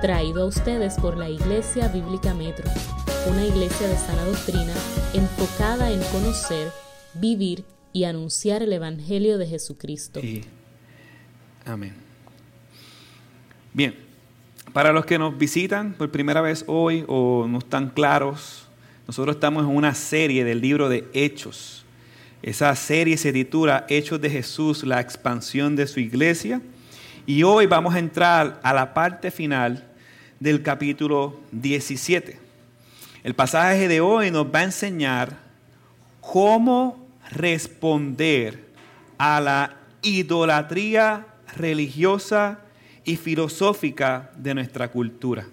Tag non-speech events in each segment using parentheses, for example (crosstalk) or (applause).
traído a ustedes por la Iglesia Bíblica Metro, una iglesia de sana doctrina enfocada en conocer, vivir y anunciar el Evangelio de Jesucristo. Amén. Bien, para los que nos visitan por primera vez hoy o no están claros, nosotros estamos en una serie del libro de Hechos. Esa serie se titula Hechos de Jesús, la expansión de su iglesia. Y hoy vamos a entrar a la parte final del capítulo 17. El pasaje de hoy nos va a enseñar cómo responder a la idolatría religiosa y filosófica de nuestra cultura.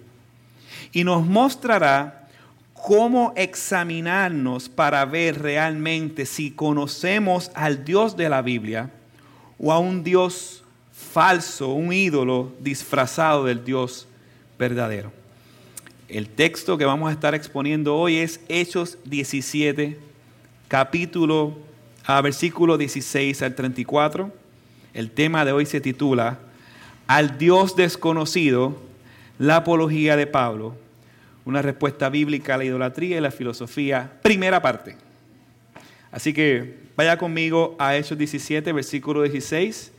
Y nos mostrará cómo examinarnos para ver realmente si conocemos al Dios de la Biblia o a un Dios falso, un ídolo disfrazado del Dios verdadero. El texto que vamos a estar exponiendo hoy es Hechos 17, capítulo, a versículo 16 al 34. El tema de hoy se titula Al Dios desconocido, la apología de Pablo, una respuesta bíblica a la idolatría y la filosofía, primera parte. Así que vaya conmigo a Hechos 17, versículo 16,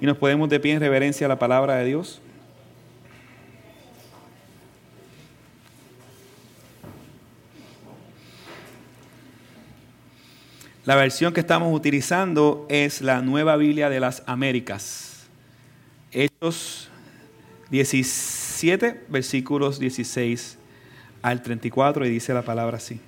y nos podemos de pie en reverencia a la palabra de Dios. La versión que estamos utilizando es la Nueva Biblia de las Américas. Hechos 17, versículos 16 al 34, y dice la palabra así.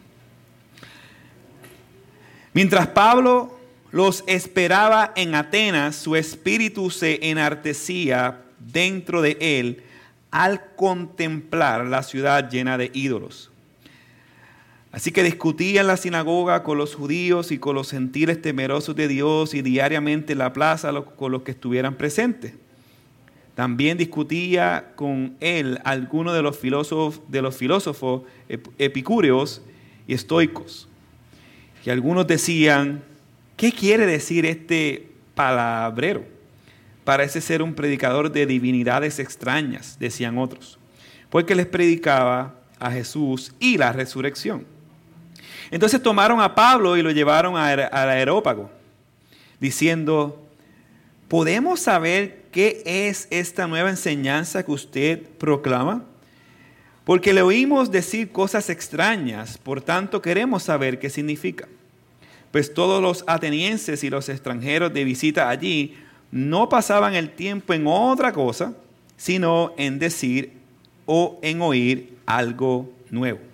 Mientras Pablo los esperaba en Atenas, su espíritu se enartecía dentro de él al contemplar la ciudad llena de ídolos Así que discutía en la sinagoga con los judíos y con los gentiles temerosos de Dios y diariamente en la plaza con los que estuvieran presentes. También discutía con él algunos de los filósofos, de los filósofos epicúreos y estoicos. Y algunos decían, ¿qué quiere decir este palabrero? Parece ser un predicador de divinidades extrañas, decían otros, porque les predicaba a Jesús y la resurrección. Entonces tomaron a Pablo y lo llevaron al aerópago, diciendo, ¿podemos saber qué es esta nueva enseñanza que usted proclama? Porque le oímos decir cosas extrañas, por tanto queremos saber qué significa. Pues todos los atenienses y los extranjeros de visita allí no pasaban el tiempo en otra cosa, sino en decir o en oír algo nuevo.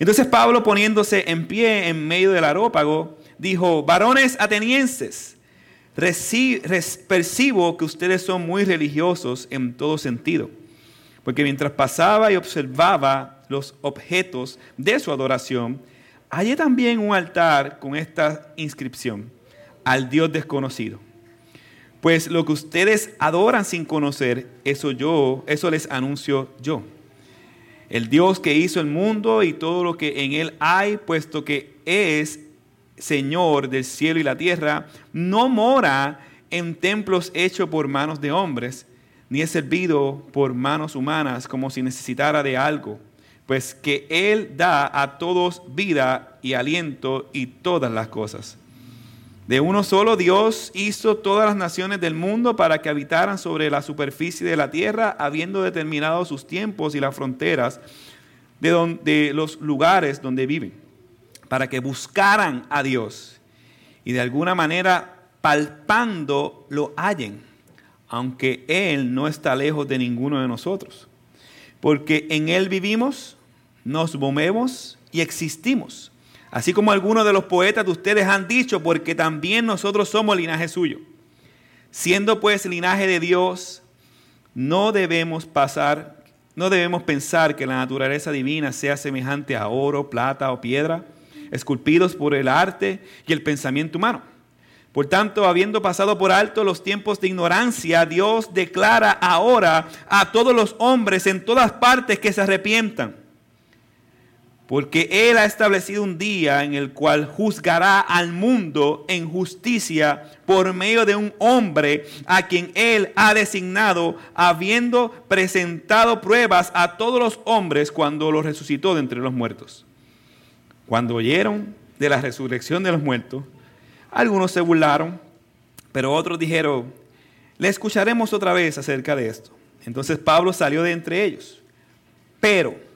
Entonces Pablo poniéndose en pie en medio del arópago, dijo, varones atenienses, percibo que ustedes son muy religiosos en todo sentido, porque mientras pasaba y observaba los objetos de su adoración, hallé también un altar con esta inscripción, al Dios desconocido. Pues lo que ustedes adoran sin conocer, eso yo, eso les anuncio yo el Dios que hizo el mundo y todo lo que en él hay, puesto que es Señor del cielo y la tierra, no mora en templos hechos por manos de hombres, ni es servido por manos humanas como si necesitara de algo, pues que Él da a todos vida y aliento y todas las cosas. De uno solo Dios hizo todas las naciones del mundo para que habitaran sobre la superficie de la tierra, habiendo determinado sus tiempos y las fronteras de, los lugares donde viven, para que buscaran a Dios y de alguna manera palpando lo hallen, aunque Él no está lejos de ninguno de nosotros. Porque en Él vivimos, nos movemos y existimos Así como algunos de los poetas de ustedes han dicho, porque también nosotros somos linaje suyo. Siendo pues linaje de Dios, no debemos pasar, no debemos pensar que la naturaleza divina sea semejante a oro, plata o piedra, esculpidos por el arte y el pensamiento humano. Por tanto, habiendo pasado por alto los tiempos de ignorancia, Dios declara ahora a todos los hombres en todas partes que se arrepientan porque Él ha establecido un día en el cual juzgará al mundo en justicia por medio de un hombre a quien Él ha designado, habiendo presentado pruebas a todos los hombres cuando los resucitó de entre los muertos. Cuando oyeron de la resurrección de los muertos, algunos se burlaron, pero otros dijeron, le escucharemos otra vez acerca de esto. Entonces Pablo salió de entre ellos. Pero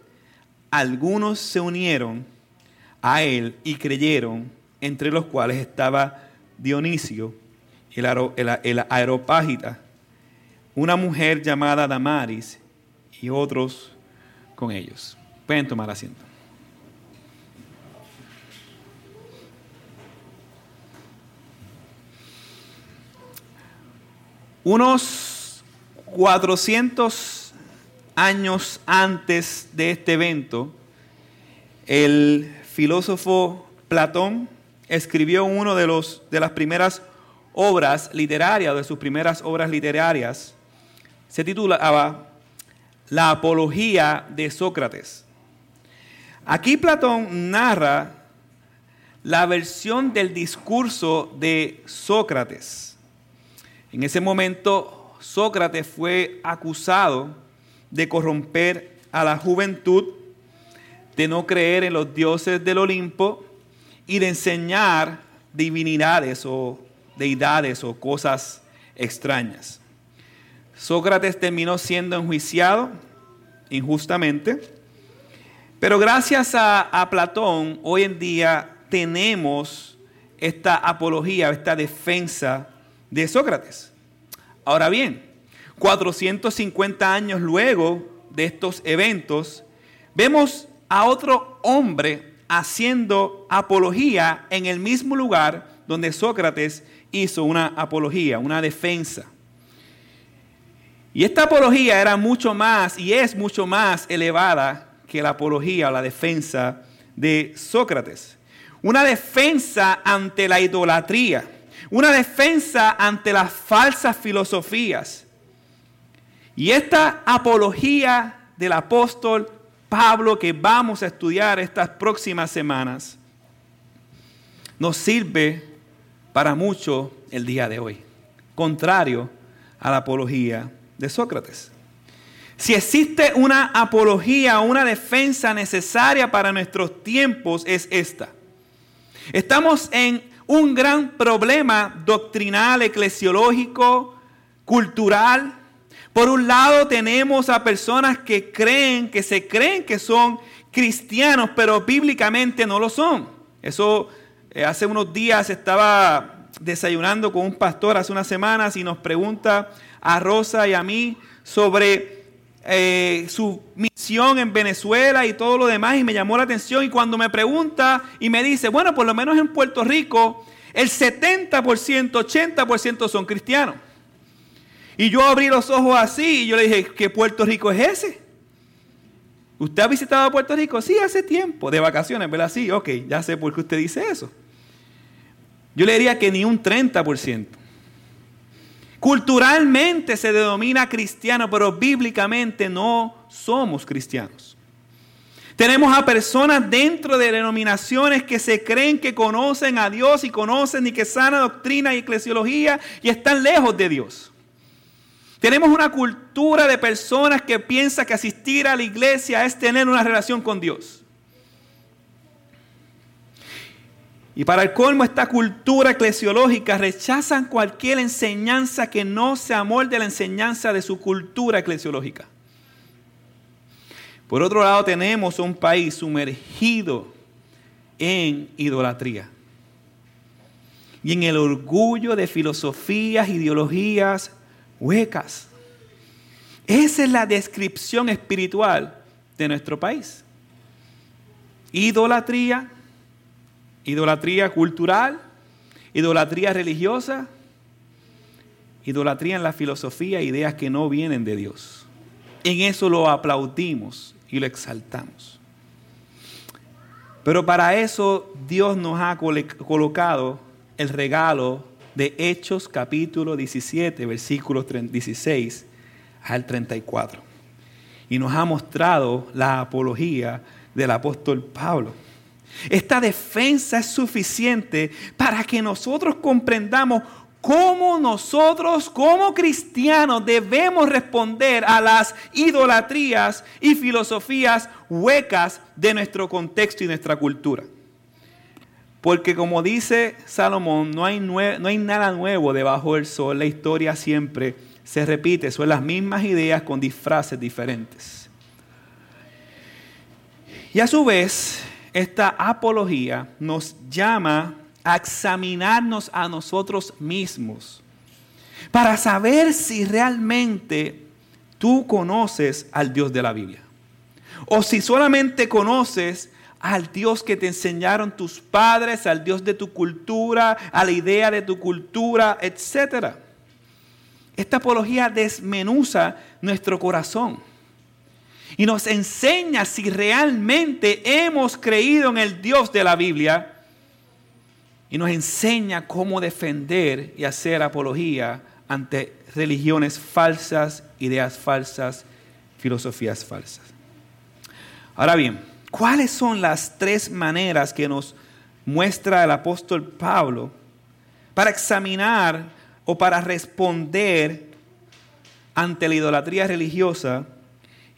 algunos se unieron a él y creyeron, entre los cuales estaba Dionisio, el, aeropágita, una mujer llamada Damaris y otros con ellos. Pueden tomar asiento. Unos 400 años antes de este evento, el filósofo Platón escribió uno de, los, de las primeras obras literarias, de sus primeras obras literarias, se titulaba La Apología de Sócrates. Aquí Platón narra la versión del discurso de Sócrates. En ese momento Sócrates fue acusado de corromper a la juventud, de no creer en los dioses del Olimpo y de enseñar divinidades o deidades o cosas extrañas. Sócrates terminó siendo enjuiciado injustamente, pero gracias a, a, Platón hoy en día tenemos esta apología, esta defensa de Sócrates. Ahora bien, 450 años luego de estos eventos, vemos a otro hombre haciendo apología en el mismo lugar donde Sócrates hizo una apología, una defensa. Y esta apología era mucho más y es mucho más elevada que la apología o la defensa de Sócrates. Una defensa ante la idolatría, una defensa ante las falsas filosofías, y esta apología del apóstol Pablo que vamos a estudiar estas próximas semanas nos sirve para mucho el día de hoy, contrario a la apología de Sócrates. Si existe una apología una defensa necesaria para nuestros tiempos es esta. Estamos en un gran problema doctrinal, eclesiológico, cultural, por un lado tenemos a personas que creen, que se creen que son cristianos, pero bíblicamente no lo son. Eso eh, hace unos días estaba desayunando con un pastor hace unas semanas y nos pregunta a Rosa y a mí sobre eh, su misión en Venezuela y todo lo demás y me llamó la atención y cuando me pregunta y me dice, bueno, por lo menos en Puerto Rico el 70%, 80% son cristianos. Y yo abrí los ojos así y yo le dije, ¿qué Puerto Rico es ese? ¿Usted ha visitado Puerto Rico? Sí, hace tiempo, de vacaciones, ¿verdad? Sí, ok, ya sé por qué usted dice eso. Yo le diría que ni un 30%. Culturalmente se denomina cristiano, pero bíblicamente no somos cristianos. Tenemos a personas dentro de denominaciones que se creen que conocen a Dios y conocen y que sana doctrina y eclesiología y están lejos de Dios. Tenemos una cultura de personas que piensa que asistir a la iglesia es tener una relación con Dios. Y para el colmo, esta cultura eclesiológica rechazan cualquier enseñanza que no se amolde la enseñanza de su cultura eclesiológica. Por otro lado, tenemos un país sumergido en idolatría y en el orgullo de filosofías, ideologías huecas. Esa es la descripción espiritual de nuestro país. Idolatría, idolatría cultural, idolatría religiosa, idolatría en la filosofía, ideas que no vienen de Dios. En eso lo aplaudimos y lo exaltamos. Pero para eso Dios nos ha colocado el regalo de Hechos capítulo 17, versículos 16 al 34. Y nos ha mostrado la apología del apóstol Pablo. Esta defensa es suficiente para que nosotros comprendamos cómo nosotros como cristianos debemos responder a las idolatrías y filosofías huecas de nuestro contexto y nuestra cultura. Porque como dice Salomón, no hay, no hay nada nuevo debajo del sol, la historia siempre se repite, son las mismas ideas con disfraces diferentes. Y a su vez, esta apología nos llama a examinarnos a nosotros mismos para saber si realmente tú conoces al Dios de la Biblia. O si solamente conoces al Dios que te enseñaron tus padres, al Dios de tu cultura, a la idea de tu cultura, etc. Esta apología desmenuza nuestro corazón y nos enseña si realmente hemos creído en el Dios de la Biblia y nos enseña cómo defender y hacer apología ante religiones falsas, ideas falsas, filosofías falsas. Ahora bien, ¿cuáles son las tres maneras que nos muestra el apóstol Pablo para examinar o para responder ante la idolatría religiosa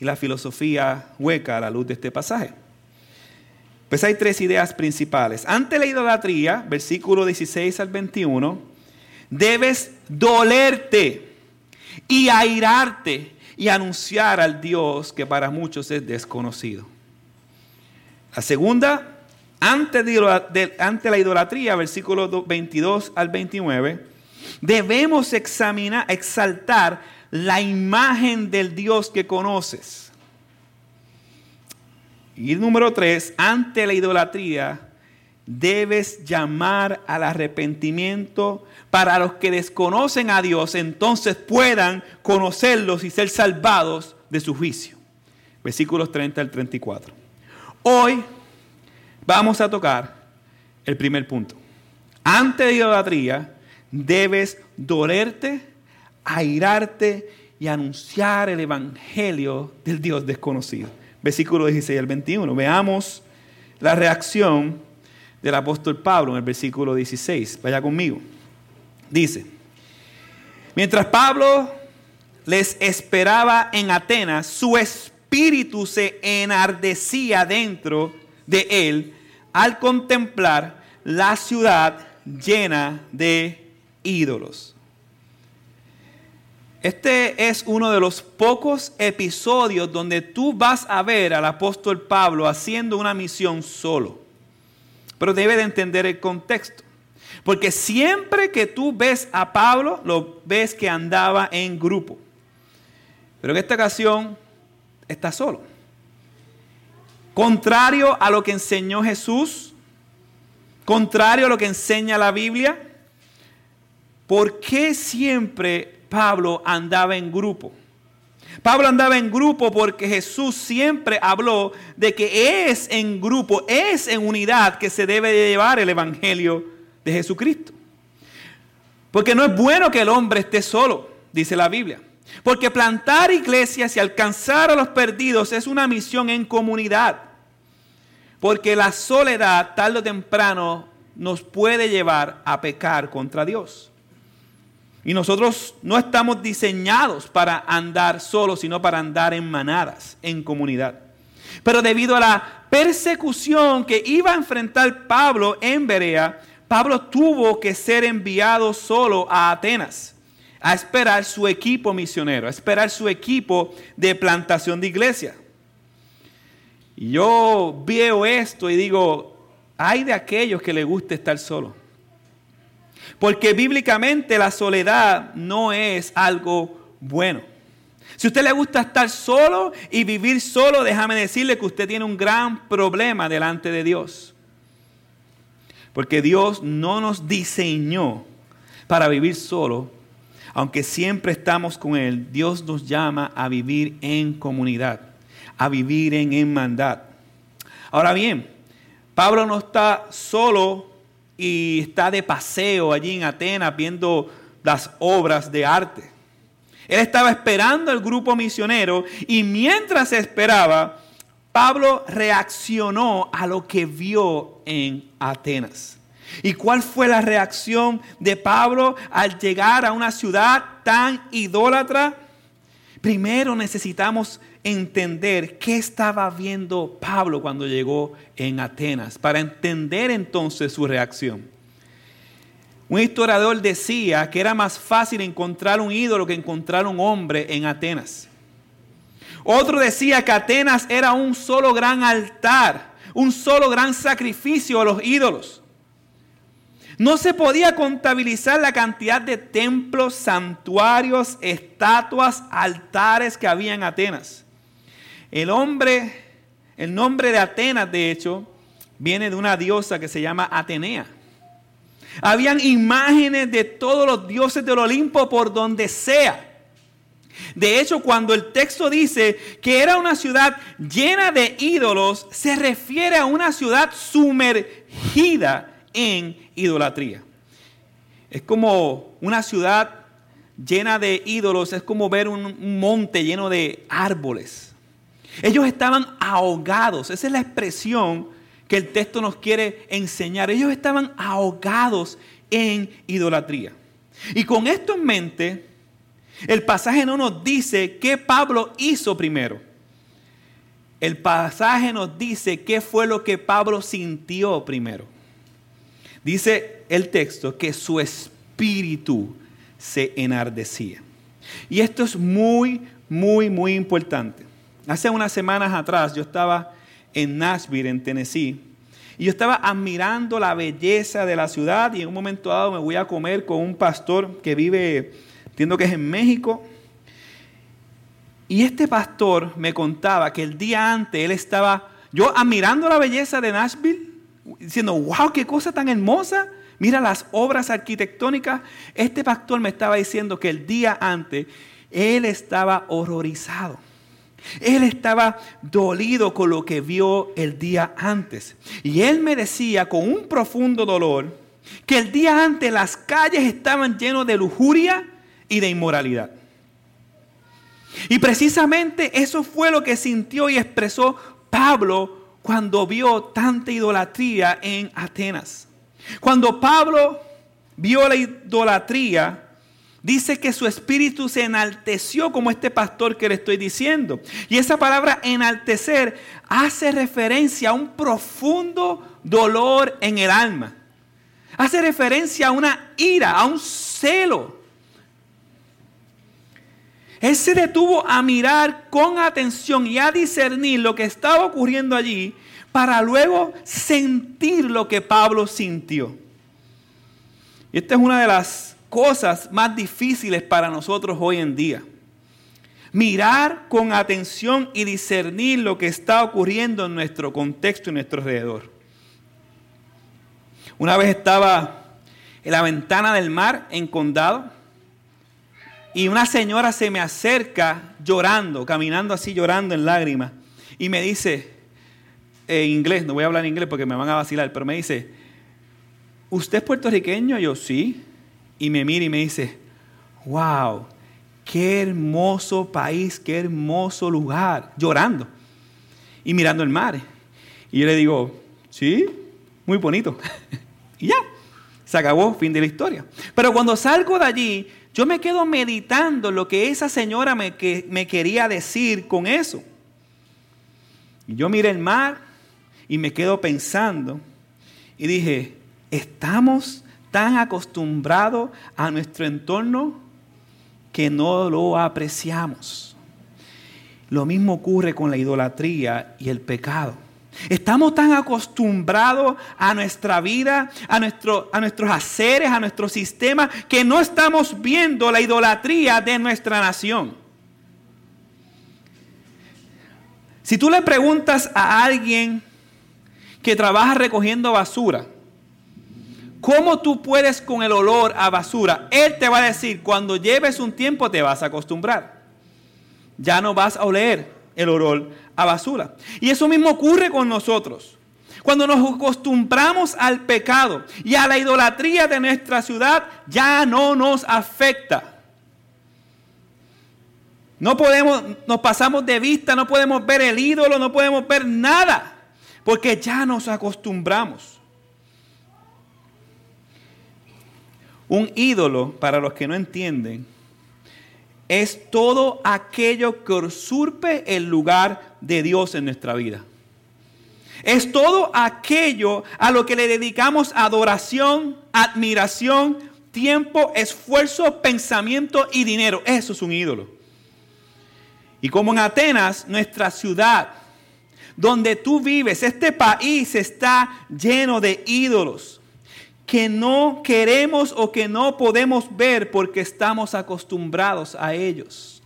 y la filosofía hueca a la luz de este pasaje. Pues hay tres ideas principales. Ante la idolatría, versículo 16 al 21, debes dolerte y airarte y anunciar al Dios que para muchos es desconocido. La segunda, ante, la idolatría, versículo 22 al 29, debemos examinar, exaltar la imagen del Dios que conoces. Y número tres, ante la idolatría, debes llamar al arrepentimiento para los que desconocen a Dios, entonces puedan conocerlos y ser salvados de su juicio. Versículos 30 al 34. Hoy vamos a tocar el primer punto. Ante la idolatría, debes dolerte airarte y anunciar el evangelio del Dios desconocido. Versículo 16 al 21. Veamos la reacción del apóstol Pablo en el versículo 16. Vaya conmigo. Dice, mientras Pablo les esperaba en Atenas, su espíritu se enardecía dentro de él al contemplar la ciudad llena de ídolos. Este es uno de los pocos episodios donde tú vas a ver al apóstol Pablo haciendo una misión solo. Pero debe de entender el contexto. Porque siempre que tú ves a Pablo, lo ves que andaba en grupo. Pero en esta ocasión está solo. Contrario a lo que enseñó Jesús, contrario a lo que enseña la Biblia, ¿por qué siempre Pablo andaba en grupo. Pablo andaba en grupo porque Jesús siempre habló de que es en grupo, es en unidad que se debe llevar el Evangelio de Jesucristo. Porque no es bueno que el hombre esté solo, dice la Biblia. Porque plantar iglesias y alcanzar a los perdidos es una misión en comunidad. Porque la soledad, tarde o temprano, nos puede llevar a pecar contra Dios. Y nosotros no estamos diseñados para andar solos, sino para andar en manadas, en comunidad. Pero debido a la persecución que iba a enfrentar Pablo en Berea, Pablo tuvo que ser enviado solo a Atenas a esperar su equipo misionero, a esperar su equipo de plantación de iglesia. Y yo veo esto y digo, hay de aquellos que les gusta estar solos. Porque bíblicamente la soledad no es algo bueno. Si a usted le gusta estar solo y vivir solo, déjame decirle que usted tiene un gran problema delante de Dios. Porque Dios no nos diseñó para vivir solo, aunque siempre estamos con Él. Dios nos llama a vivir en comunidad, a vivir en hermandad. Ahora bien, Pablo no está solo y está de paseo allí en Atenas viendo las obras de arte. Él estaba esperando al grupo misionero y mientras esperaba, Pablo reaccionó a lo que vio en Atenas. ¿Y cuál fue la reacción de Pablo al llegar a una ciudad tan idólatra? Primero necesitamos entender qué estaba viendo Pablo cuando llegó en Atenas, para entender entonces su reacción. Un historiador decía que era más fácil encontrar un ídolo que encontrar un hombre en Atenas. Otro decía que Atenas era un solo gran altar, un solo gran sacrificio a los ídolos. No se podía contabilizar la cantidad de templos, santuarios, estatuas, altares que había en Atenas. El hombre, el nombre de Atenas, de hecho, viene de una diosa que se llama Atenea. Habían imágenes de todos los dioses del Olimpo por donde sea. De hecho, cuando el texto dice que era una ciudad llena de ídolos, se refiere a una ciudad sumergida en idolatría. Es como una ciudad llena de ídolos, es como ver un, monte lleno de árboles. Ellos estaban ahogados, esa es la expresión que el texto nos quiere enseñar. Ellos estaban ahogados en idolatría. Y con esto en mente, el pasaje no nos dice qué Pablo hizo primero. El pasaje nos dice qué fue lo que Pablo sintió primero. Dice el texto que su espíritu se enardecía. Y esto es muy, muy, muy importante. Hace unas semanas atrás yo estaba en Nashville, en Tennessee, y yo estaba admirando la belleza de la ciudad y en un momento dado me voy a comer con un pastor que vive, entiendo que es en México. Y este pastor me contaba que el día antes él estaba, yo admirando la belleza de Nashville, diciendo, wow, qué cosa tan hermosa. Mira las obras arquitectónicas. Este pastor me estaba diciendo que el día antes él estaba horrorizado. Él estaba dolido con lo que vio el día antes. Y él me decía con un profundo dolor que el día antes las calles estaban llenas de lujuria y de inmoralidad. Y precisamente eso fue lo que sintió y expresó Pablo cuando vio tanta idolatría en Atenas. Cuando Pablo vio la idolatría, dice que su espíritu se enalteció como este pastor que le estoy diciendo. Y esa palabra enaltecer hace referencia a un profundo dolor en el alma. Hace referencia a una ira, a un celo él se detuvo a mirar con atención y a discernir lo que estaba ocurriendo allí para luego sentir lo que Pablo sintió. Y esta es una de las cosas más difíciles para nosotros hoy en día. Mirar con atención y discernir lo que está ocurriendo en nuestro contexto y nuestro alrededor. Una vez estaba en la ventana del mar en Condado y una señora se me acerca llorando, caminando así, llorando en lágrimas. Y me dice, en inglés, no voy a hablar en inglés porque me van a vacilar, pero me dice, ¿usted es puertorriqueño? Yo sí. Y me mira y me dice, wow, qué hermoso país, qué hermoso lugar, llorando y mirando el mar. Y yo le digo, sí, muy bonito. (laughs) y ya, se acabó, fin de la historia. Pero cuando salgo de allí, yo me quedo meditando lo que esa señora me, que, me quería decir con eso. Y yo miré el mar y me quedo pensando y dije, ¿estamos tan acostumbrados a nuestro entorno que no lo apreciamos? Lo mismo ocurre con la idolatría y el pecado. Estamos tan acostumbrados a nuestra vida, a, nuestro, a nuestros haceres, a nuestro sistema, que no estamos viendo la idolatría de nuestra nación. Si tú le preguntas a alguien que trabaja recogiendo basura, ¿cómo tú puedes con el olor a basura? Él te va a decir, cuando lleves un tiempo te vas a acostumbrar. Ya no vas a oler el olor a basura. Y eso mismo ocurre con nosotros. Cuando nos acostumbramos al pecado y a la idolatría de nuestra ciudad, ya no nos afecta. No podemos, nos pasamos de vista, no podemos ver el ídolo, no podemos ver nada, porque ya nos acostumbramos. Un ídolo, para los que no entienden, es todo aquello que usurpe el lugar de Dios en nuestra vida. Es todo aquello a lo que le dedicamos adoración, admiración, tiempo, esfuerzo, pensamiento y dinero. Eso es un ídolo. Y como en Atenas, nuestra ciudad, donde tú vives, este país está lleno de ídolos que no queremos o que no podemos ver porque estamos acostumbrados a ellos.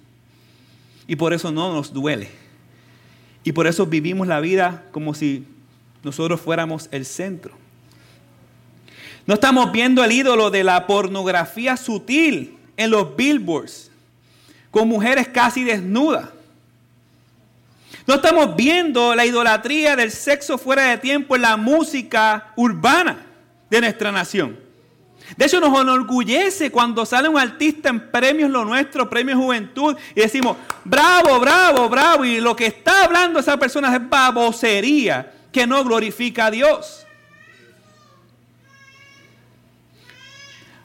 Y por eso no nos duele. Y por eso vivimos la vida como si nosotros fuéramos el centro. No estamos viendo el ídolo de la pornografía sutil en los billboards, con mujeres casi desnudas. No estamos viendo la idolatría del sexo fuera de tiempo en la música urbana de nuestra nación. De hecho, nos enorgullece cuando sale un artista en premios Lo Nuestro, Premios Juventud, y decimos, bravo, bravo, bravo. Y lo que está hablando esa persona es babosería que no glorifica a Dios.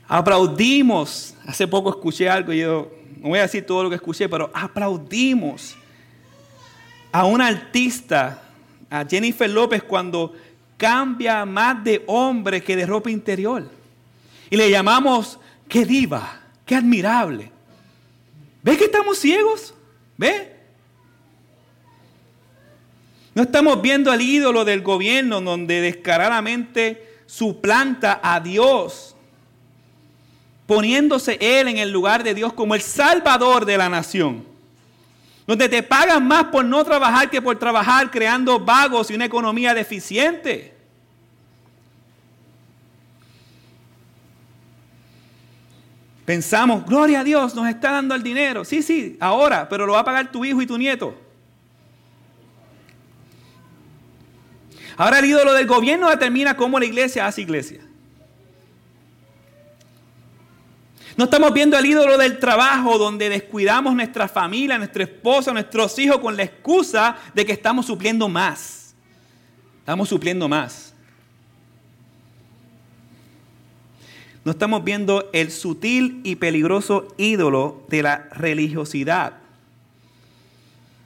Aplaudimos. Hace poco escuché algo y yo no voy a decir todo lo que escuché, pero aplaudimos a una artista, a Jennifer López, cuando cambia más de hombre que de ropa interior. Y le llamamos, qué diva, qué admirable. ¿Ve que estamos ciegos? ¿Ve? No estamos viendo al ídolo del gobierno donde descaradamente suplanta a Dios, poniéndose Él en el lugar de Dios como el salvador de la nación. Donde te pagan más por no trabajar que por trabajar, creando vagos y una economía deficiente. Pensamos, gloria a Dios, nos está dando el dinero. Sí, sí, ahora, pero lo va a pagar tu hijo y tu nieto. Ahora el ídolo del gobierno determina cómo la iglesia hace iglesia. No estamos viendo el ídolo del trabajo donde descuidamos nuestra familia, nuestra esposa, nuestros hijos con la excusa de que estamos supliendo más. Estamos supliendo más. No estamos viendo el sutil y peligroso ídolo de la religiosidad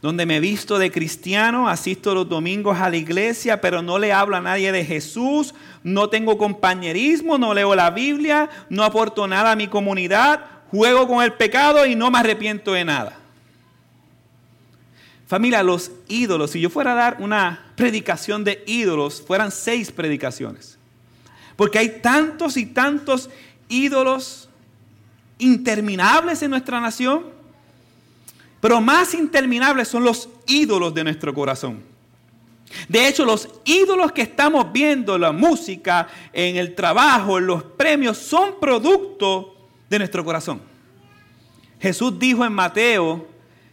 donde me visto de cristiano, asisto los domingos a la iglesia, pero no le hablo a nadie de Jesús, no tengo compañerismo, no leo la Biblia, no aporto nada a mi comunidad, juego con el pecado y no me arrepiento de nada. Familia, los ídolos, si yo fuera a dar una predicación de ídolos, fueran seis predicaciones. Porque hay tantos y tantos ídolos interminables en nuestra nación pero más interminables son los ídolos de nuestro corazón. De hecho, los ídolos que estamos viendo en la música, en el trabajo, en los premios, son producto de nuestro corazón. Jesús dijo en Mateo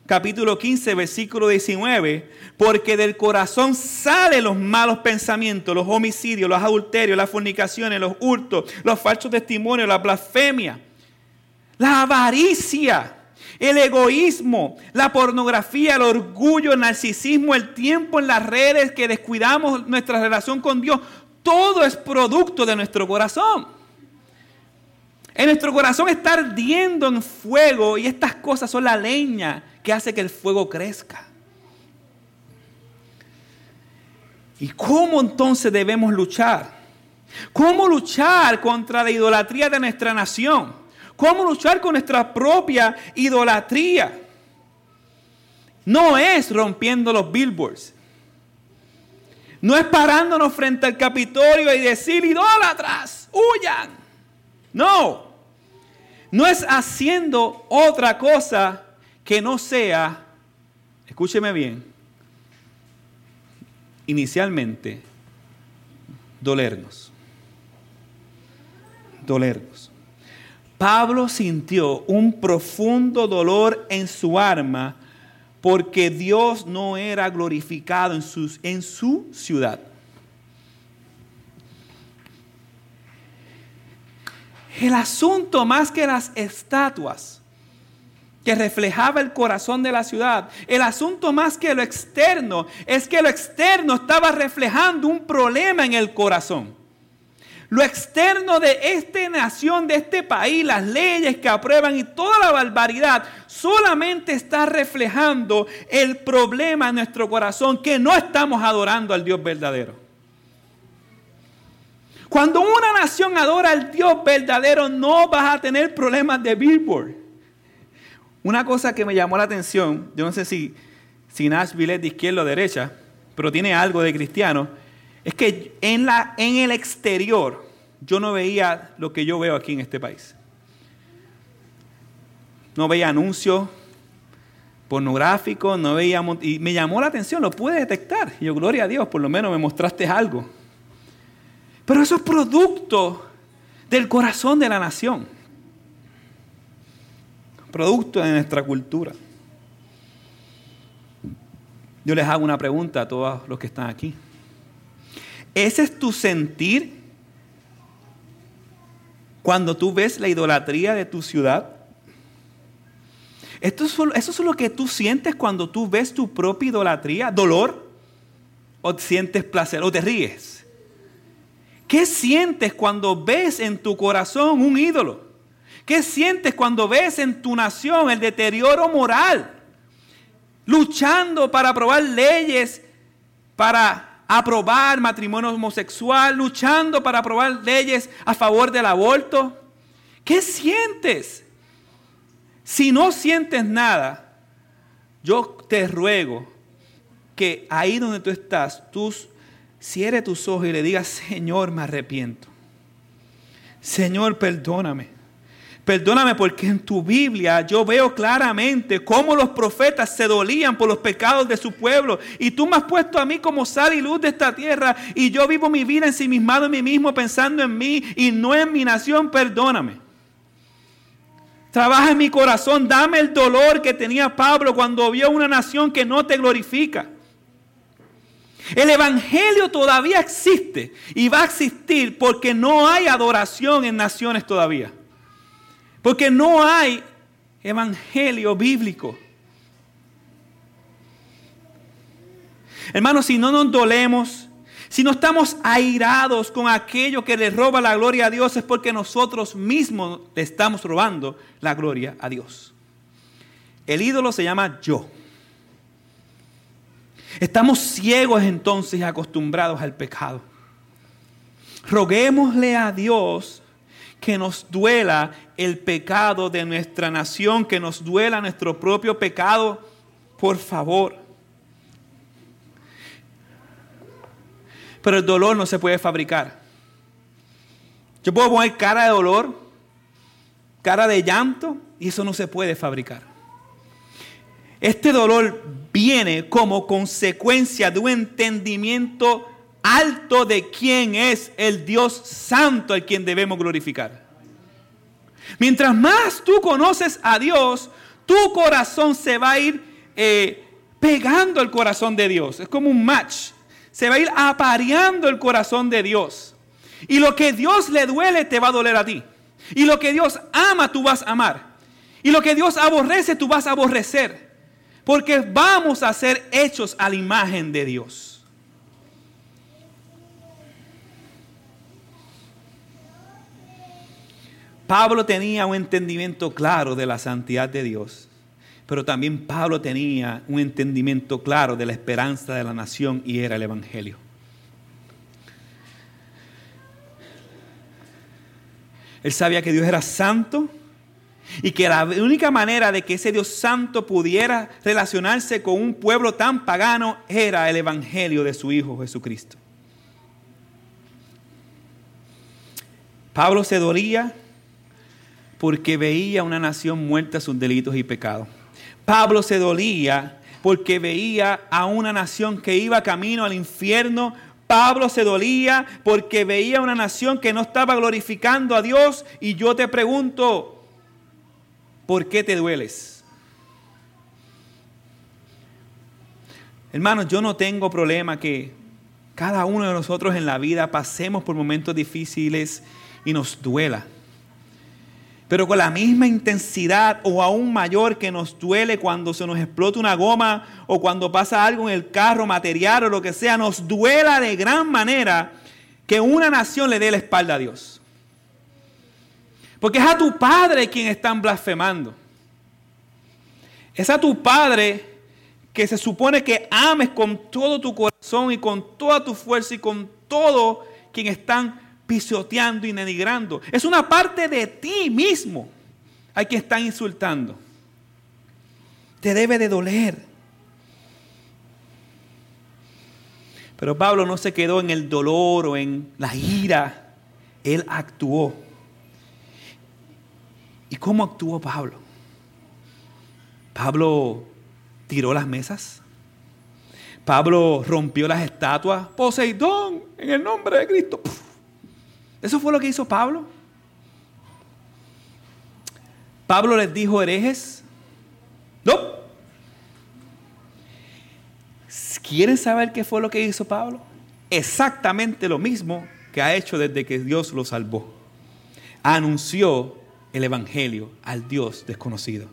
capítulo 15, versículo 19, porque del corazón salen los malos pensamientos, los homicidios, los adulterios, las fornicaciones, los hurtos, los falsos testimonios, la blasfemia, la avaricia el egoísmo, la pornografía, el orgullo, el narcisismo, el tiempo en las redes que descuidamos nuestra relación con Dios, todo es producto de nuestro corazón. En nuestro corazón está ardiendo en fuego y estas cosas son la leña que hace que el fuego crezca. ¿Y cómo entonces debemos luchar? ¿Cómo luchar contra la idolatría de nuestra nación? ¿Cómo luchar con nuestra propia idolatría? No es rompiendo los billboards. No es parándonos frente al Capitolio y decir idólatras, huyan. No. No es haciendo otra cosa que no sea, escúcheme bien, inicialmente, dolernos. Dolernos. Pablo sintió un profundo dolor en su alma porque Dios no era glorificado en, en su ciudad. El asunto más que las estatuas que reflejaba el corazón de la ciudad. El asunto más que lo externo es que lo externo estaba reflejando un problema en el corazón. Lo externo de esta nación, de este país, las leyes que aprueban y toda la barbaridad, solamente está reflejando el problema en nuestro corazón, que no estamos adorando al Dios verdadero. Cuando una nación adora al Dios verdadero, no vas a tener problemas de Billboard. Una cosa que me llamó la atención, yo no sé si, si Nashville es de izquierda o derecha, pero tiene algo de cristiano, es que en, la, en el exterior yo no veía lo que yo veo aquí en este país. No veía anuncios pornográficos, no veía... Y me llamó la atención, lo pude detectar. Y yo, gloria a Dios, por lo menos me mostraste algo. Pero eso es producto del corazón de la nación. Producto de nuestra cultura. Yo les hago una pregunta a todos los que están aquí. ¿Ese es tu sentir cuando tú ves la idolatría de tu ciudad? ¿Esto es, ¿Eso es lo que tú sientes cuando tú ves tu propia idolatría? ¿Dolor? ¿O sientes placer? ¿O te ríes? ¿Qué sientes cuando ves en tu corazón un ídolo? ¿Qué sientes cuando ves en tu nación el deterioro moral? Luchando para aprobar leyes, para aprobar matrimonio homosexual, luchando para aprobar leyes a favor del aborto. ¿Qué sientes? Si no sientes nada, yo te ruego que ahí donde tú estás, tus cierre tus ojos y le digas, Señor, me arrepiento. Señor, perdóname. Perdóname porque en tu Biblia yo veo claramente cómo los profetas se dolían por los pecados de su pueblo. Y tú me has puesto a mí como sal y luz de esta tierra. Y yo vivo mi vida ensimismado en mí mismo, pensando en mí y no en mi nación. Perdóname. Trabaja en mi corazón. Dame el dolor que tenía Pablo cuando vio una nación que no te glorifica. El Evangelio todavía existe y va a existir porque no hay adoración en naciones todavía. Porque no hay Evangelio bíblico. Hermanos, si no nos dolemos, si no estamos airados con aquello que le roba la gloria a Dios, es porque nosotros mismos le estamos robando la gloria a Dios. El ídolo se llama yo. Estamos ciegos entonces acostumbrados al pecado. Roguémosle a Dios que nos duela el pecado de nuestra nación, que nos duela nuestro propio pecado, por favor. Pero el dolor no se puede fabricar. Yo puedo poner cara de dolor, cara de llanto, y eso no se puede fabricar. Este dolor viene como consecuencia de un entendimiento alto de quién es el Dios santo al quien debemos glorificar. Mientras más tú conoces a Dios, tu corazón se va a ir eh, pegando al corazón de Dios. Es como un match. Se va a ir apareando el corazón de Dios. Y lo que Dios le duele te va a doler a ti. Y lo que Dios ama tú vas a amar. Y lo que Dios aborrece tú vas a aborrecer. Porque vamos a ser hechos a la imagen de Dios. Pablo tenía un entendimiento claro de la santidad de Dios, pero también Pablo tenía un entendimiento claro de la esperanza de la nación y era el Evangelio. Él sabía que Dios era santo y que la única manera de que ese Dios santo pudiera relacionarse con un pueblo tan pagano era el Evangelio de su Hijo Jesucristo. Pablo se dolía porque veía una nación muerta a sus delitos y pecados. Pablo se dolía porque veía a una nación que iba camino al infierno. Pablo se dolía porque veía una nación que no estaba glorificando a Dios. Y yo te pregunto, ¿Por qué te dueles? Hermanos, yo no tengo problema que cada uno de nosotros en la vida pasemos por momentos difíciles y nos duela. Pero con la misma intensidad o aún mayor que nos duele cuando se nos explota una goma o cuando pasa algo en el carro, material o lo que sea, nos duela de gran manera que una nación le dé la espalda a Dios. Porque es a tu padre quien están blasfemando. Es a tu padre que se supone que ames con todo tu corazón y con toda tu fuerza y con todo quien están pisoteando y denigrando. Es una parte de ti mismo a quien están insultando. Te debe de doler. Pero Pablo no se quedó en el dolor o en la ira. Él actuó. ¿Y cómo actuó Pablo? Pablo tiró las mesas. Pablo rompió las estatuas. Poseidón, en el nombre de Cristo. Eso fue lo que hizo Pablo. Pablo les dijo herejes. No. ¿Quieren saber qué fue lo que hizo Pablo? Exactamente lo mismo que ha hecho desde que Dios lo salvó. Anunció el Evangelio al Dios desconocido.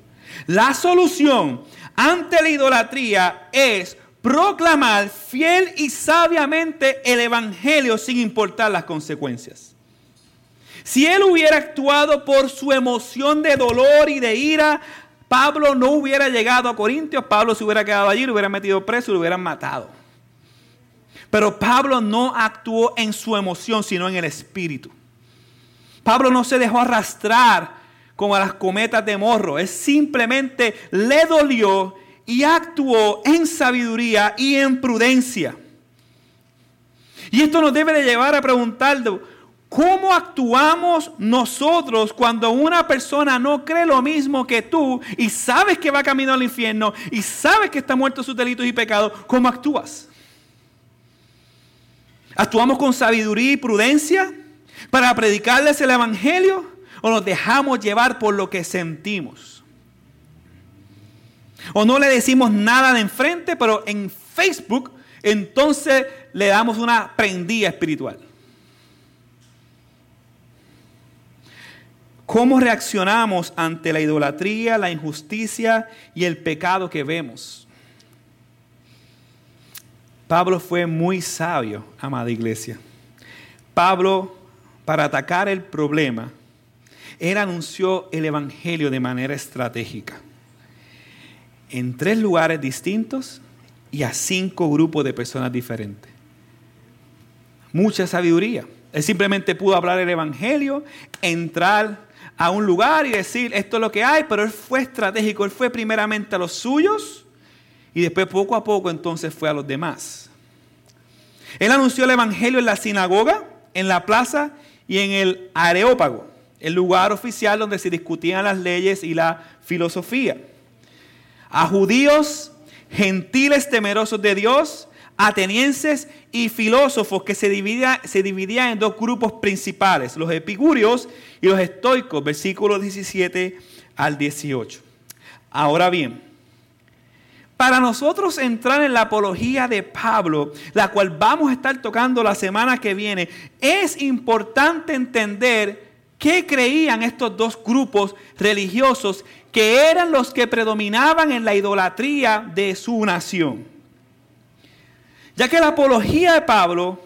La solución ante la idolatría es proclamar fiel y sabiamente el Evangelio sin importar las consecuencias. Si él hubiera actuado por su emoción de dolor y de ira, Pablo no hubiera llegado a Corintios, Pablo se hubiera quedado allí, lo hubiera metido preso y lo hubieran matado. Pero Pablo no actuó en su emoción, sino en el espíritu. Pablo no se dejó arrastrar como a las cometas de morro. Es simplemente le dolió y actuó en sabiduría y en prudencia. Y esto nos debe de llevar a preguntarnos, ¿cómo actuamos nosotros cuando una persona no cree lo mismo que tú y sabes que va camino al infierno y sabes que está muerto sus delitos y pecados? ¿Cómo actúas? ¿Actuamos con sabiduría y prudencia para predicarles el Evangelio? o nos dejamos llevar por lo que sentimos. O no le decimos nada de enfrente, pero en Facebook entonces le damos una prendida espiritual. ¿Cómo reaccionamos ante la idolatría, la injusticia y el pecado que vemos? Pablo fue muy sabio, amada iglesia. Pablo, para atacar el problema, él anunció el Evangelio de manera estratégica. En tres lugares distintos y a cinco grupos de personas diferentes. Mucha sabiduría. Él simplemente pudo hablar el Evangelio, entrar a un lugar y decir, esto es lo que hay, pero él fue estratégico. Él fue primeramente a los suyos y después poco a poco entonces fue a los demás. Él anunció el Evangelio en la sinagoga, en la plaza y en el areópago el lugar oficial donde se discutían las leyes y la filosofía. A judíos, gentiles temerosos de Dios, atenienses y filósofos que se dividían, se dividían en dos grupos principales, los epicúreos y los estoicos, versículos 17 al 18. Ahora bien, para nosotros entrar en la apología de Pablo, la cual vamos a estar tocando la semana que viene, es importante entender ¿Qué creían estos dos grupos religiosos que eran los que predominaban en la idolatría de su nación? Ya que la apología de Pablo,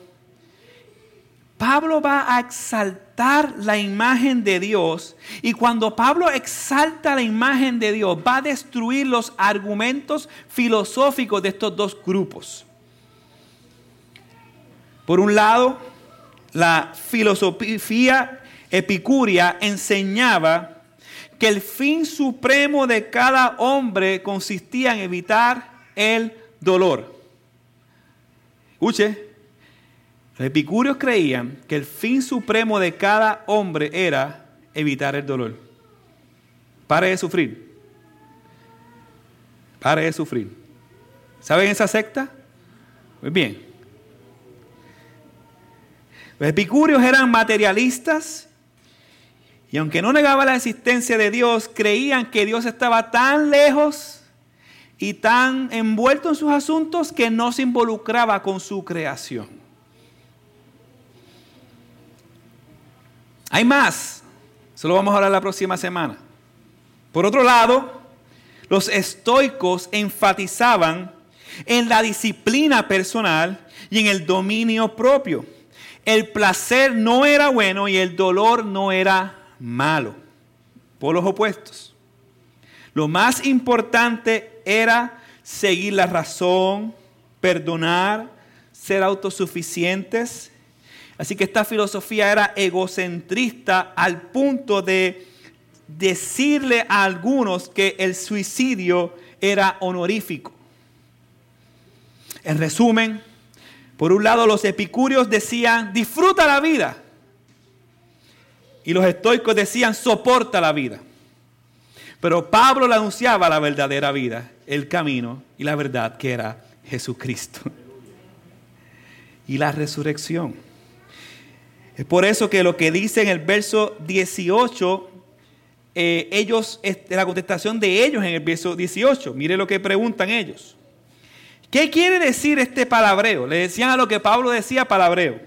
Pablo va a exaltar la imagen de Dios y cuando Pablo exalta la imagen de Dios va a destruir los argumentos filosóficos de estos dos grupos. Por un lado, la filosofía Epicuria enseñaba que el fin supremo de cada hombre consistía en evitar el dolor. Escuche, los epicúreos creían que el fin supremo de cada hombre era evitar el dolor. Pare de sufrir. Pare de sufrir. ¿Saben esa secta? Muy bien. Los epicúreos eran materialistas y aunque no negaba la existencia de Dios, creían que Dios estaba tan lejos y tan envuelto en sus asuntos que no se involucraba con su creación. Hay más. Eso lo vamos a hablar la próxima semana. Por otro lado, los estoicos enfatizaban en la disciplina personal y en el dominio propio. El placer no era bueno y el dolor no era malo. Por los opuestos. Lo más importante era seguir la razón, perdonar, ser autosuficientes. Así que esta filosofía era egocentrista al punto de decirle a algunos que el suicidio era honorífico. En resumen, por un lado los epicúreos decían, disfruta la vida. Y los estoicos decían, soporta la vida. Pero Pablo le anunciaba la verdadera vida, el camino y la verdad que era Jesucristo. Y la resurrección. Es por eso que lo que dice en el verso 18 eh, ellos, la contestación de ellos en el verso 18. Mire lo que preguntan ellos. ¿Qué quiere decir este palabreo? Le decían a lo que Pablo decía palabreo.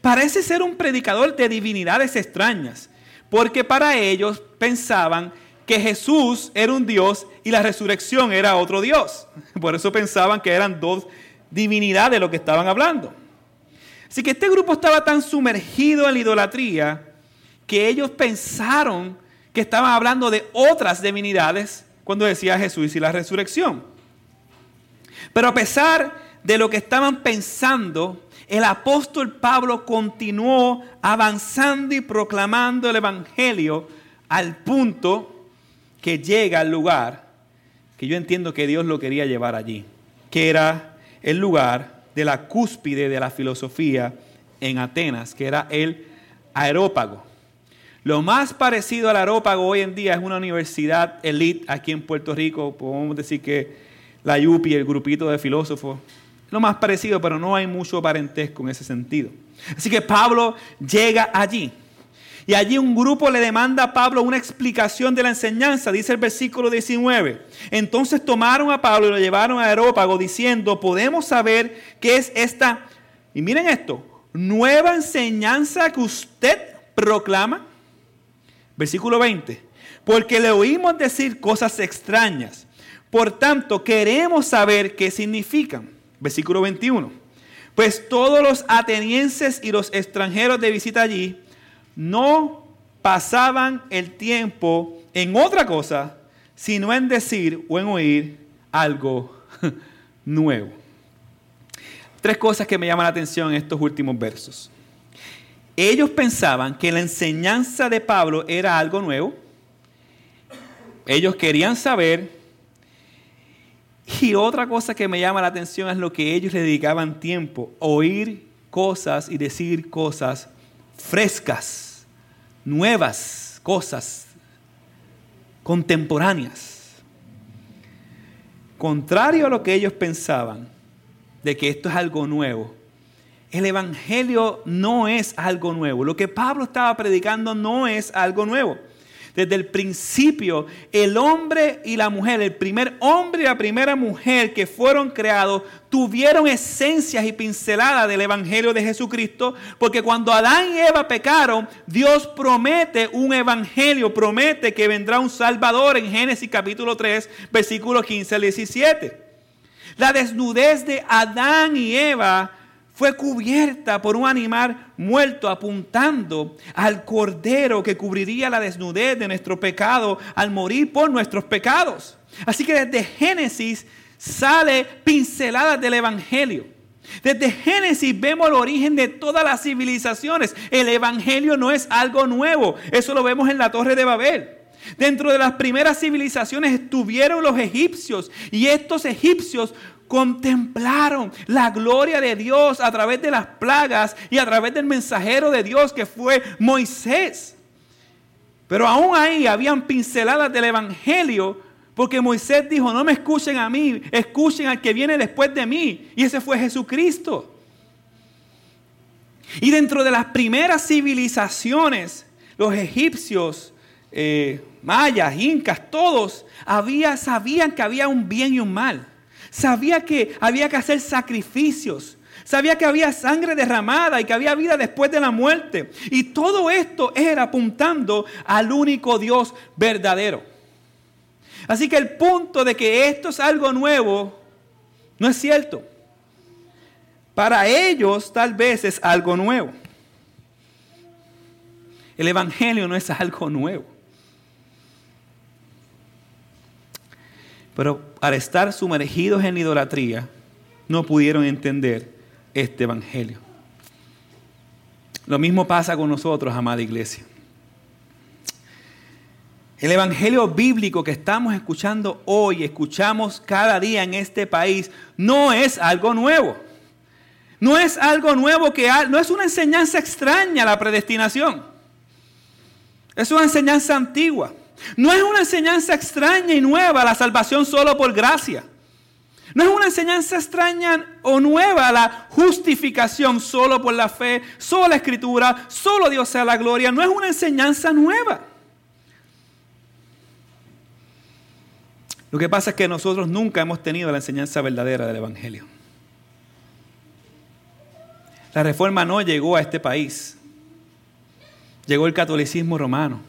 Parece ser un predicador de divinidades extrañas, porque para ellos pensaban que Jesús era un Dios y la resurrección era otro Dios. Por eso pensaban que eran dos divinidades de lo que estaban hablando. Así que este grupo estaba tan sumergido en la idolatría que ellos pensaron que estaban hablando de otras divinidades cuando decía Jesús y la resurrección. Pero a pesar de lo que estaban pensando, el apóstol Pablo continuó avanzando y proclamando el Evangelio al punto que llega al lugar que yo entiendo que Dios lo quería llevar allí, que era el lugar de la cúspide de la filosofía en Atenas, que era el aerópago. Lo más parecido al arópago hoy en día es una universidad elite aquí en Puerto Rico. Podemos decir que la YUPI, el grupito de filósofos, lo más parecido, pero no hay mucho parentesco en ese sentido. Así que Pablo llega allí. Y allí un grupo le demanda a Pablo una explicación de la enseñanza, dice el versículo 19. Entonces tomaron a Pablo y lo llevaron a Aerópago diciendo, podemos saber qué es esta, y miren esto, nueva enseñanza que usted proclama. Versículo 20. Porque le oímos decir cosas extrañas. Por tanto, queremos saber qué significan. Versículo 21. Pues todos los atenienses y los extranjeros de visita allí no pasaban el tiempo en otra cosa, sino en decir o en oír algo (laughs) nuevo. Tres cosas que me llaman la atención en estos últimos versos. Ellos pensaban que la enseñanza de Pablo era algo nuevo. Ellos querían saber. Y otra cosa que me llama la atención es lo que ellos le dedicaban tiempo, oír cosas y decir cosas frescas, nuevas cosas, contemporáneas. Contrario a lo que ellos pensaban, de que esto es algo nuevo, el Evangelio no es algo nuevo. Lo que Pablo estaba predicando no es algo nuevo. Desde el principio, el hombre y la mujer, el primer hombre y la primera mujer que fueron creados, tuvieron esencias y pinceladas del Evangelio de Jesucristo, porque cuando Adán y Eva pecaron, Dios promete un Evangelio, promete que vendrá un Salvador en Génesis capítulo 3, versículos 15 al 17. La desnudez de Adán y Eva fue cubierta por un animal muerto apuntando al cordero que cubriría la desnudez de nuestro pecado al morir por nuestros pecados. Así que desde Génesis sale pinceladas del Evangelio. Desde Génesis vemos el origen de todas las civilizaciones. El Evangelio no es algo nuevo. Eso lo vemos en la Torre de Babel. Dentro de las primeras civilizaciones estuvieron los egipcios y estos egipcios contemplaron la gloria de Dios a través de las plagas y a través del mensajero de Dios que fue Moisés. Pero aún ahí habían pinceladas del Evangelio porque Moisés dijo, no me escuchen a mí, escuchen al que viene después de mí. Y ese fue Jesucristo. Y dentro de las primeras civilizaciones, los egipcios, eh, mayas, incas, todos había, sabían que había un bien y un mal. Sabía que había que hacer sacrificios. Sabía que había sangre derramada y que había vida después de la muerte. Y todo esto era apuntando al único Dios verdadero. Así que el punto de que esto es algo nuevo no es cierto. Para ellos tal vez es algo nuevo. El Evangelio no es algo nuevo. Pero al estar sumergidos en idolatría, no pudieron entender este Evangelio. Lo mismo pasa con nosotros, amada iglesia. El Evangelio bíblico que estamos escuchando hoy, escuchamos cada día en este país, no es algo nuevo. No es algo nuevo que no es una enseñanza extraña la predestinación. Es una enseñanza antigua. No es una enseñanza extraña y nueva la salvación solo por gracia. No es una enseñanza extraña o nueva la justificación solo por la fe, solo la escritura, solo Dios sea la gloria. No es una enseñanza nueva. Lo que pasa es que nosotros nunca hemos tenido la enseñanza verdadera del Evangelio. La reforma no llegó a este país. Llegó el catolicismo romano.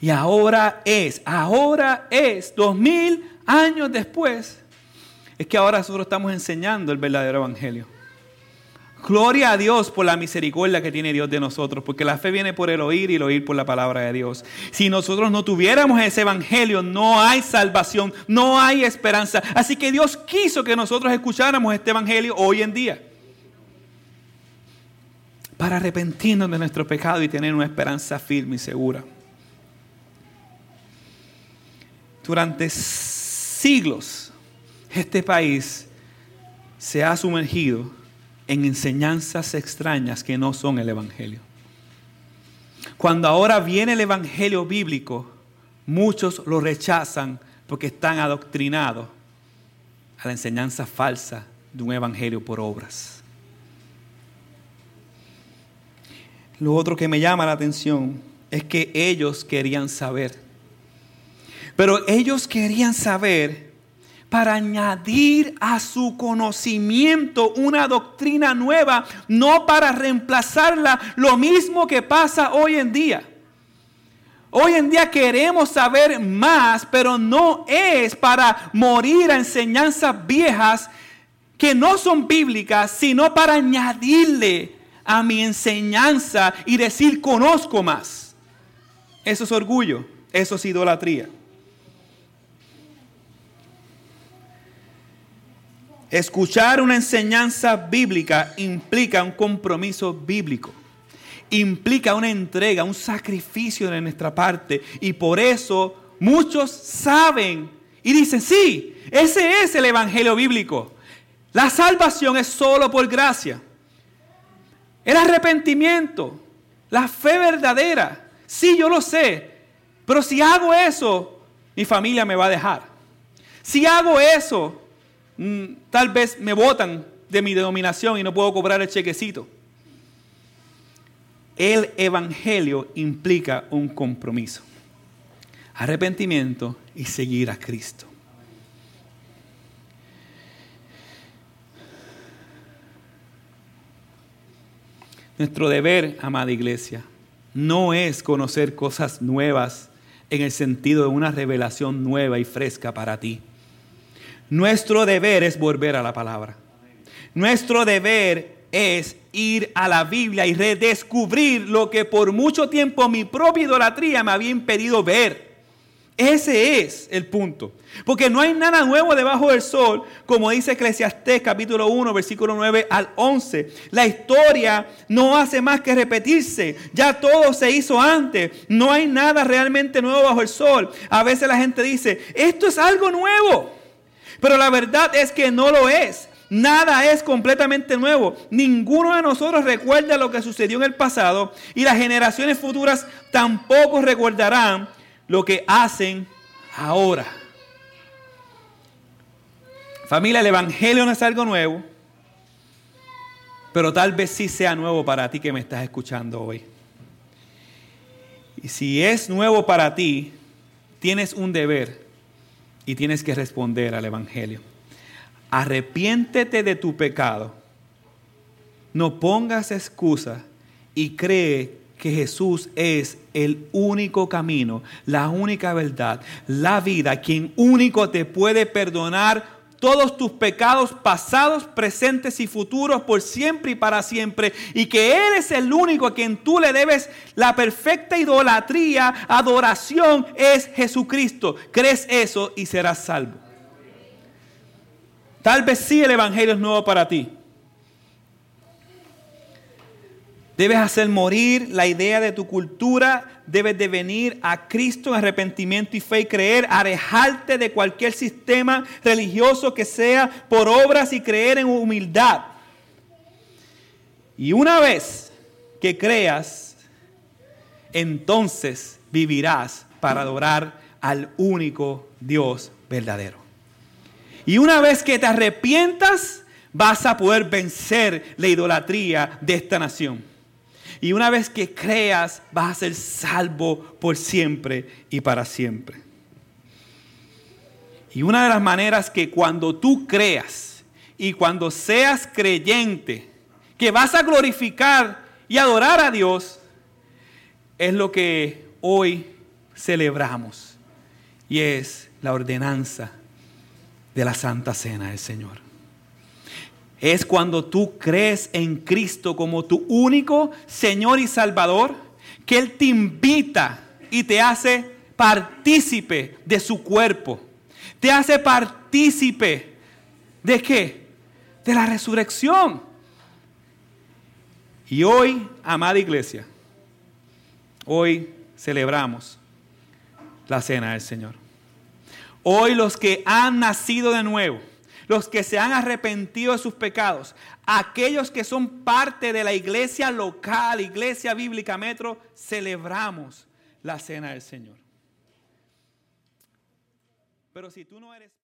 Y ahora es, ahora es, dos mil años después, es que ahora nosotros estamos enseñando el verdadero evangelio. Gloria a Dios por la misericordia que tiene Dios de nosotros, porque la fe viene por el oír y el oír por la palabra de Dios. Si nosotros no tuviéramos ese evangelio, no hay salvación, no hay esperanza. Así que Dios quiso que nosotros escucháramos este evangelio hoy en día. Para arrepentirnos de nuestro pecado y tener una esperanza firme y segura. Durante siglos, este país se ha sumergido en enseñanzas extrañas que no son el Evangelio. Cuando ahora viene el Evangelio bíblico, muchos lo rechazan porque están adoctrinados a la enseñanza falsa de un Evangelio por obras. Lo otro que me llama la atención es que ellos querían saber. Pero ellos querían saber para añadir a su conocimiento una doctrina nueva, no para reemplazarla, lo mismo que pasa hoy en día. Hoy en día queremos saber más, pero no es para morir a enseñanzas viejas que no son bíblicas, sino para añadirle a mi enseñanza y decir conozco más. Eso es orgullo, eso es idolatría. Escuchar una enseñanza bíblica implica un compromiso bíblico, implica una entrega, un sacrificio de nuestra parte. Y por eso muchos saben y dicen, sí, ese es el Evangelio bíblico. La salvación es solo por gracia. El arrepentimiento, la fe verdadera, sí, yo lo sé. Pero si hago eso, mi familia me va a dejar. Si hago eso, tal vez me votan de mi denominación y no puedo cobrar el chequecito. El Evangelio implica un compromiso, arrepentimiento y seguir a Cristo. Nuestro deber, amada iglesia, no es conocer cosas nuevas en el sentido de una revelación nueva y fresca para ti. Nuestro deber es volver a la palabra. Nuestro deber es ir a la Biblia y redescubrir lo que por mucho tiempo mi propia idolatría me había impedido ver. Ese es el punto. Porque no hay nada nuevo debajo del sol, como dice Eclesiastés capítulo 1, versículo 9 al 11. La historia no hace más que repetirse. Ya todo se hizo antes. No hay nada realmente nuevo bajo el sol. A veces la gente dice, esto es algo nuevo. Pero la verdad es que no lo es. Nada es completamente nuevo. Ninguno de nosotros recuerda lo que sucedió en el pasado y las generaciones futuras tampoco recordarán lo que hacen ahora. Familia, el Evangelio no es algo nuevo, pero tal vez sí sea nuevo para ti que me estás escuchando hoy. Y si es nuevo para ti, tienes un deber y tienes que responder al Evangelio. Arrepiéntete de tu pecado no pongas excusa y cree que Jesús es el único camino, la única verdad, la vida, quien único te puede perdonar todos tus pecados pasados, presentes y futuros por siempre y para siempre, y que Él es el único a quien tú le debes la perfecta idolatría, adoración, es Jesucristo. Crees eso y serás salvo. Tal vez sí el Evangelio es nuevo para ti. Debes hacer morir la idea de tu cultura. Debes de venir a Cristo en arrepentimiento y fe y creer, alejarte de cualquier sistema religioso que sea por obras y creer en humildad. Y una vez que creas, entonces vivirás para adorar al único Dios verdadero. Y una vez que te arrepientas, vas a poder vencer la idolatría de esta nación. Y una vez que creas, vas a ser salvo por siempre y para siempre. Y una de las maneras que cuando tú creas y cuando seas creyente, que vas a glorificar y adorar a Dios, es lo que hoy celebramos. Y es la ordenanza de la Santa Cena del Señor es cuando tú crees en Cristo como tu único Señor y Salvador, que Él te invita y te hace partícipe de su cuerpo. Te hace partícipe de qué? De la resurrección. Y hoy, amada iglesia, hoy celebramos la cena del Señor. Hoy los que han nacido de nuevo, los que se han arrepentido de sus pecados, aquellos que son parte de la iglesia local, iglesia bíblica metro, celebramos la cena del Señor. Pero si tú no eres...